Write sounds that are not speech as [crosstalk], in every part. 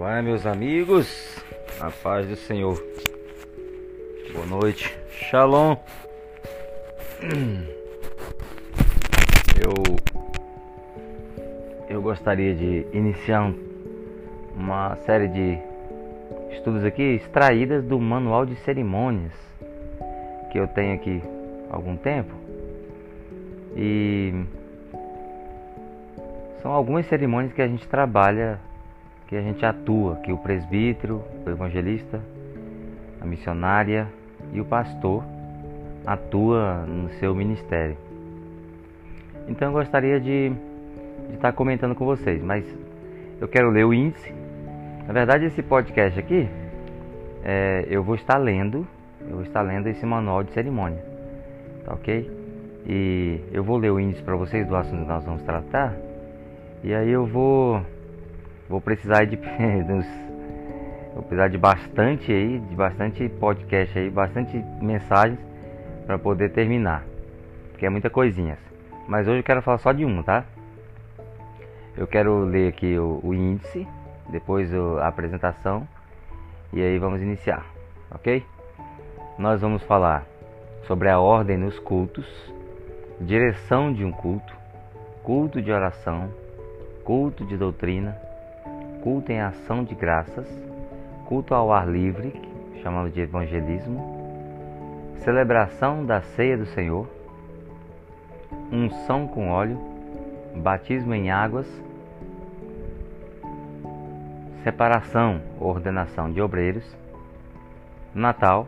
Olá, meus amigos, a paz do Senhor. Boa noite, Shalom. Eu eu gostaria de iniciar uma série de estudos aqui extraídas do manual de cerimônias que eu tenho aqui há algum tempo e são algumas cerimônias que a gente trabalha que a gente atua, que o presbítero, o evangelista, a missionária e o pastor atua no seu ministério. Então eu gostaria de, de estar comentando com vocês, mas eu quero ler o índice. Na verdade, esse podcast aqui, é, eu vou estar lendo, eu vou estar lendo esse manual de cerimônia, tá ok? E eu vou ler o índice para vocês do assunto que nós vamos tratar, e aí eu vou vou precisar de [laughs] vou precisar de bastante aí, de bastante podcast aí, bastante mensagens para poder terminar. Porque é muita coisinhas. Mas hoje eu quero falar só de um, tá? Eu quero ler aqui o, o índice, depois a apresentação e aí vamos iniciar, ok? Nós vamos falar sobre a ordem nos cultos, direção de um culto, culto de oração, culto de doutrina, culto em ação de graças, culto ao ar livre, chamado de evangelismo, celebração da ceia do Senhor, unção com óleo, batismo em águas, separação ou ordenação de obreiros, Natal,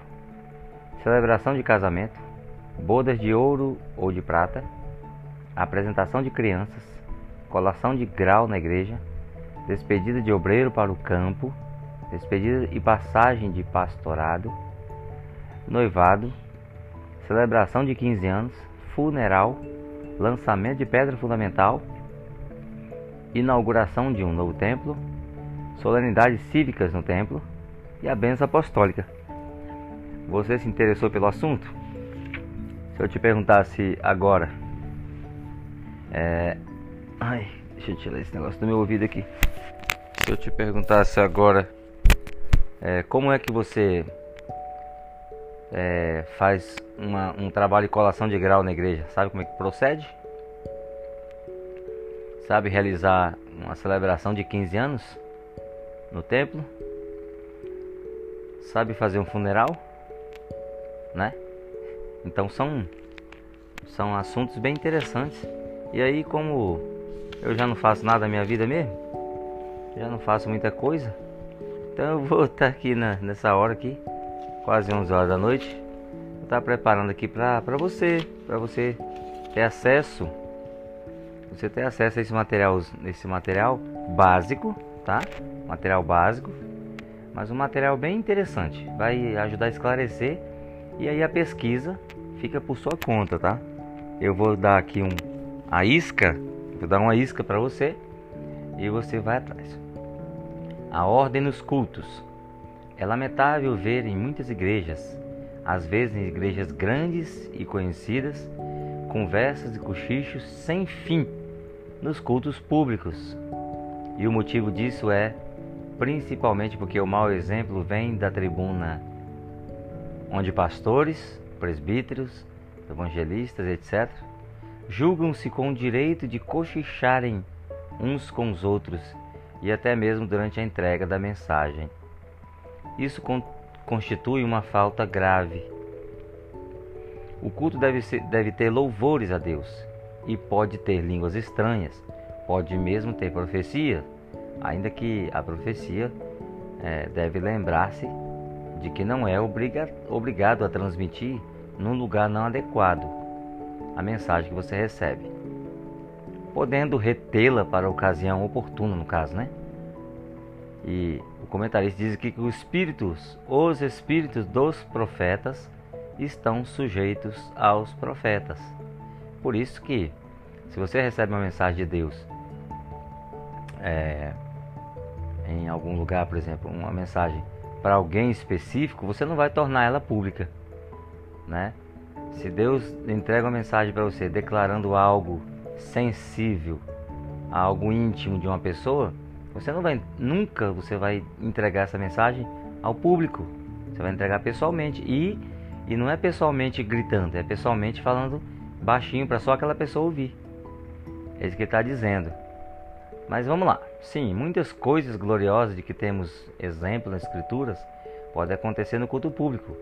celebração de casamento, bodas de ouro ou de prata, apresentação de crianças, colação de grau na igreja, despedida de obreiro para o campo, despedida e passagem de pastorado, noivado, celebração de 15 anos, funeral, lançamento de pedra fundamental, inauguração de um novo templo, solenidades cívicas no templo. E a benção apostólica. Você se interessou pelo assunto? Se eu te perguntasse agora, é... ai, deixa eu tirar esse negócio do meu ouvido aqui. Se eu te perguntasse agora, é, como é que você é, faz uma, um trabalho de colação de grau na igreja? Sabe como é que procede? Sabe realizar uma celebração de 15 anos no templo? Sabe fazer um funeral? Né? Então são são assuntos bem interessantes. E aí como eu já não faço nada na minha vida mesmo, já não faço muita coisa. Então eu vou estar [laughs] aqui na, nessa hora aqui, quase 11 horas da noite. Vou estar preparando aqui para você, para você ter acesso, você ter acesso a esse material, esse material básico, tá? Material básico, mas um material bem interessante, vai ajudar a esclarecer e aí a pesquisa fica por sua conta, tá? Eu vou dar aqui um a isca, vou dar uma isca para você e você vai atrás. A ordem nos cultos. É lamentável ver em muitas igrejas, às vezes em igrejas grandes e conhecidas, conversas e cochichos sem fim nos cultos públicos. E o motivo disso é principalmente porque o mau exemplo vem da tribuna, onde pastores, presbíteros, evangelistas, etc., julgam-se com o direito de cochicharem uns com os outros e até mesmo durante a entrega da mensagem. Isso con constitui uma falta grave. O culto deve, ser, deve ter louvores a Deus e pode ter línguas estranhas, pode mesmo ter profecia, ainda que a profecia é, deve lembrar-se de que não é obriga obrigado a transmitir num lugar não adequado a mensagem que você recebe podendo retê-la para a ocasião oportuna, no caso, né? E o comentarista diz aqui que os espíritos, os espíritos dos profetas, estão sujeitos aos profetas. Por isso que, se você recebe uma mensagem de Deus é, em algum lugar, por exemplo, uma mensagem para alguém específico, você não vai tornar ela pública, né? Se Deus entrega uma mensagem para você declarando algo sensível a algo íntimo de uma pessoa, Você não vai nunca você vai entregar essa mensagem ao público. Você vai entregar pessoalmente e e não é pessoalmente gritando, é pessoalmente falando baixinho para só aquela pessoa ouvir. É isso que ele está dizendo. Mas vamos lá. Sim, muitas coisas gloriosas de que temos exemplo nas escrituras podem acontecer no culto público,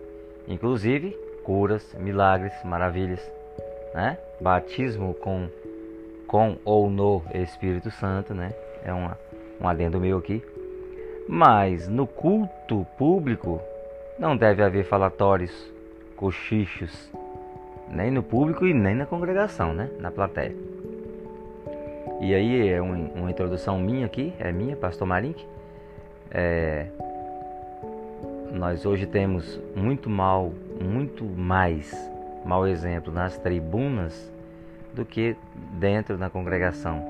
inclusive curas, milagres, maravilhas, né? Batismo com com ou no Espírito Santo, né? É uma, um adendo meu aqui. Mas no culto público não deve haver falatórios, cochichos, nem no público e nem na congregação, né? Na plateia. E aí é uma, uma introdução minha aqui, é minha, Pastor Marink. É, nós hoje temos muito mal, muito mais mau exemplo nas tribunas do que dentro da congregação,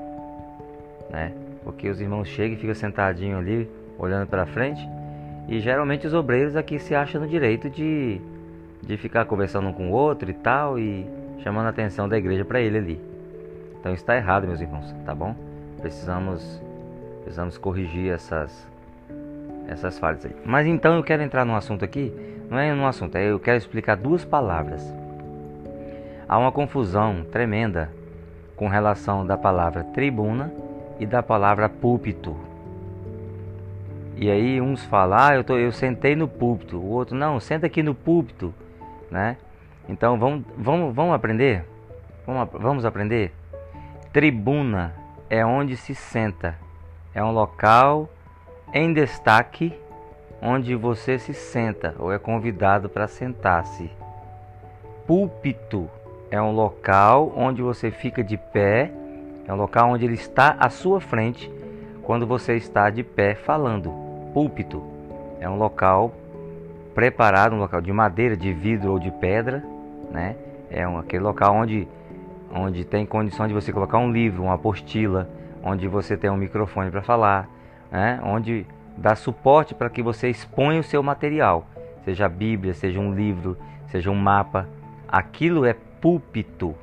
né? Porque os irmãos chegam e ficam sentadinhos ali, olhando para frente, e geralmente os obreiros aqui se acham no direito de, de ficar conversando um com o outro e tal, e chamando a atenção da igreja para ele ali. Então está errado, meus irmãos, tá bom? Precisamos, precisamos corrigir essas, essas falhas aí. Mas então eu quero entrar num assunto aqui, não é num assunto, é eu quero explicar duas palavras Há uma confusão tremenda com relação da palavra tribuna e da palavra púlpito. E aí uns falam, ah, eu, tô, eu sentei no púlpito, o outro, não, senta aqui no púlpito, né? Então vamos, vamos, vamos aprender? Vamos, vamos aprender? Tribuna é onde se senta, é um local em destaque onde você se senta ou é convidado para sentar-se. Púlpito é um local onde você fica de pé, é um local onde ele está à sua frente quando você está de pé falando. Púlpito é um local preparado, um local de madeira, de vidro ou de pedra, né? É um, aquele local onde, onde tem condição de você colocar um livro, uma apostila, onde você tem um microfone para falar, né? Onde dá suporte para que você exponha o seu material, seja a Bíblia, seja um livro, seja um mapa. Aquilo é púlpito.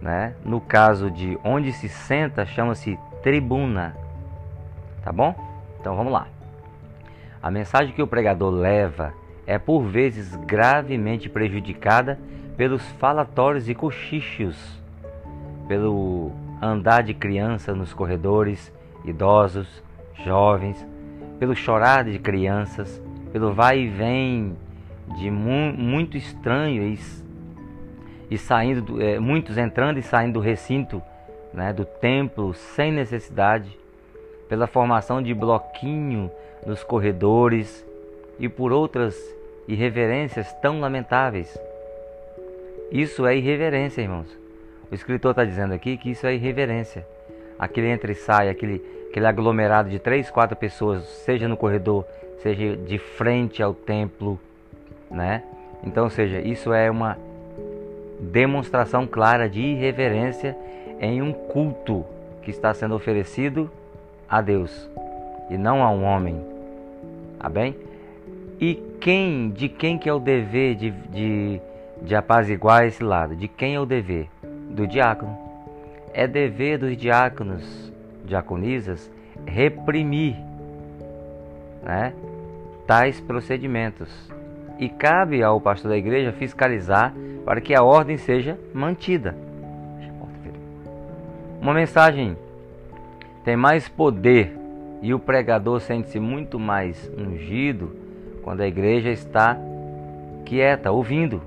Né? No caso de onde se senta, chama-se tribuna. Tá bom? Então vamos lá. A mensagem que o pregador leva é por vezes gravemente prejudicada pelos falatórios e cochichos, pelo andar de criança nos corredores, idosos, jovens, pelo chorar de crianças, pelo vai e vem de mu muito estranho e e saindo, do, é, muitos entrando e saindo do recinto né, do templo sem necessidade, pela formação de bloquinho nos corredores e por outras irreverências tão lamentáveis. Isso é irreverência, irmãos. O escritor está dizendo aqui que isso é irreverência. Aquele entra e sai, aquele, aquele aglomerado de três, quatro pessoas, seja no corredor, seja de frente ao templo, né? Então, seja, isso é uma demonstração clara de irreverência em um culto que está sendo oferecido a Deus e não a um homem. Tá bem? E quem, de quem que é o dever de, de, de apaziguar esse lado? De quem é o dever? Do diácono. É dever dos diáconos, diaconisas, reprimir né, tais procedimentos. E cabe ao pastor da igreja fiscalizar para que a ordem seja mantida. Uma mensagem tem mais poder e o pregador sente-se muito mais ungido quando a igreja está quieta, ouvindo,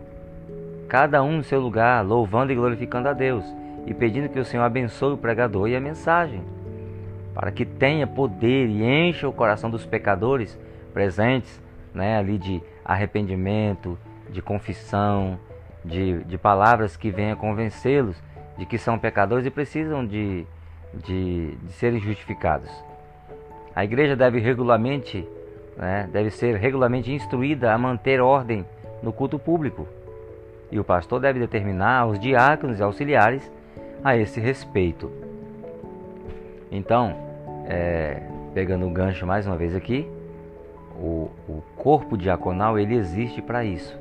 cada um no seu lugar, louvando e glorificando a Deus e pedindo que o Senhor abençoe o pregador e a mensagem, para que tenha poder e encha o coração dos pecadores presentes, né, ali de arrependimento, de confissão, de, de palavras que venham convencê-los de que são pecadores e precisam de, de, de serem justificados. A igreja deve regularmente, né, deve ser regularmente instruída a manter ordem no culto público. E o pastor deve determinar os diáconos e auxiliares a esse respeito. Então, é, pegando o gancho mais uma vez aqui, o, o corpo diaconal ele existe para isso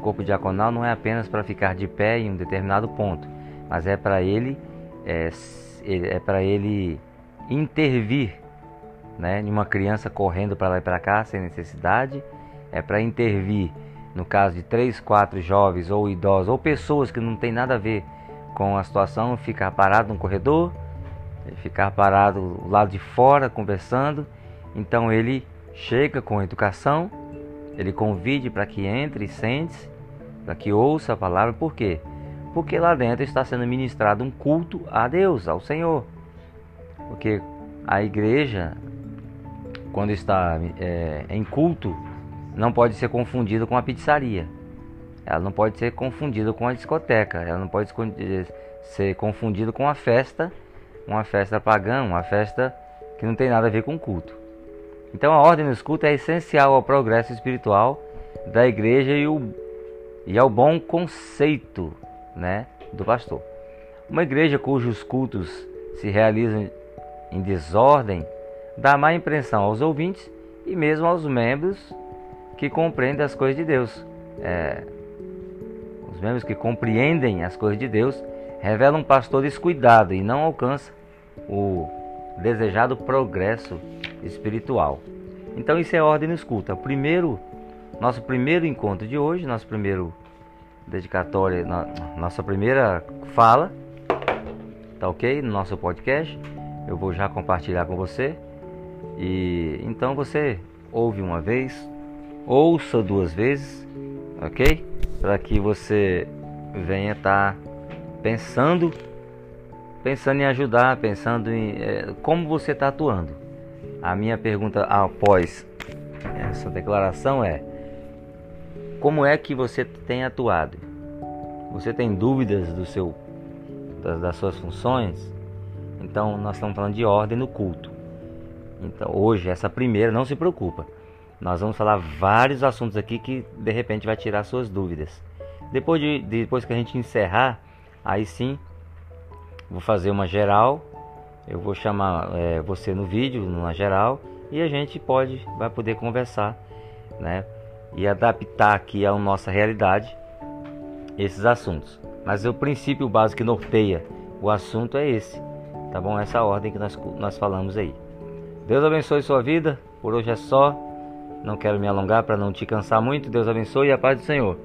o corpo diaconal não é apenas para ficar de pé em um determinado ponto, mas é para ele é, é para ele intervir né, uma criança correndo para lá e para cá sem necessidade, é para intervir no caso de três, quatro jovens ou idosos ou pessoas que não tem nada a ver com a situação, ficar parado no corredor, ficar parado do lado de fora conversando. Então ele chega com educação, ele convide para que entre e sente, para que ouça a palavra. Por quê? Porque lá dentro está sendo ministrado um culto a Deus, ao Senhor. Porque a igreja, quando está é, em culto, não pode ser confundida com a pizzaria. Ela não pode ser confundida com a discoteca. Ela não pode ser confundida com a festa, uma festa pagã, uma festa que não tem nada a ver com culto. Então a ordem nos cultos é essencial ao progresso espiritual da igreja e, o, e ao bom conceito né, do pastor. Uma igreja cujos cultos se realizam em desordem dá má impressão aos ouvintes e mesmo aos membros que compreendem as coisas de Deus. É, os membros que compreendem as coisas de Deus revelam um pastor descuidado e não alcança o desejado progresso espiritual. Então isso é ordem escuta. Primeiro, nosso primeiro encontro de hoje, nosso primeiro dedicatória, nossa primeira fala, tá ok? No nosso podcast, eu vou já compartilhar com você. E então você ouve uma vez, ouça duas vezes, ok? Para que você venha estar tá pensando pensando em ajudar, pensando em é, como você está atuando. A minha pergunta após essa declaração é: como é que você tem atuado? Você tem dúvidas do seu das, das suas funções? Então nós estamos falando de ordem no culto. Então hoje essa primeira não se preocupa. Nós vamos falar vários assuntos aqui que de repente vai tirar suas dúvidas. Depois de depois que a gente encerrar, aí sim Vou fazer uma geral. Eu vou chamar é, você no vídeo, numa geral, e a gente pode, vai poder conversar, né? E adaptar aqui à nossa realidade esses assuntos. Mas o princípio básico que norteia o assunto é esse, tá bom? Essa ordem que nós, nós falamos aí. Deus abençoe sua vida. Por hoje é só. Não quero me alongar para não te cansar muito. Deus abençoe e a paz do Senhor.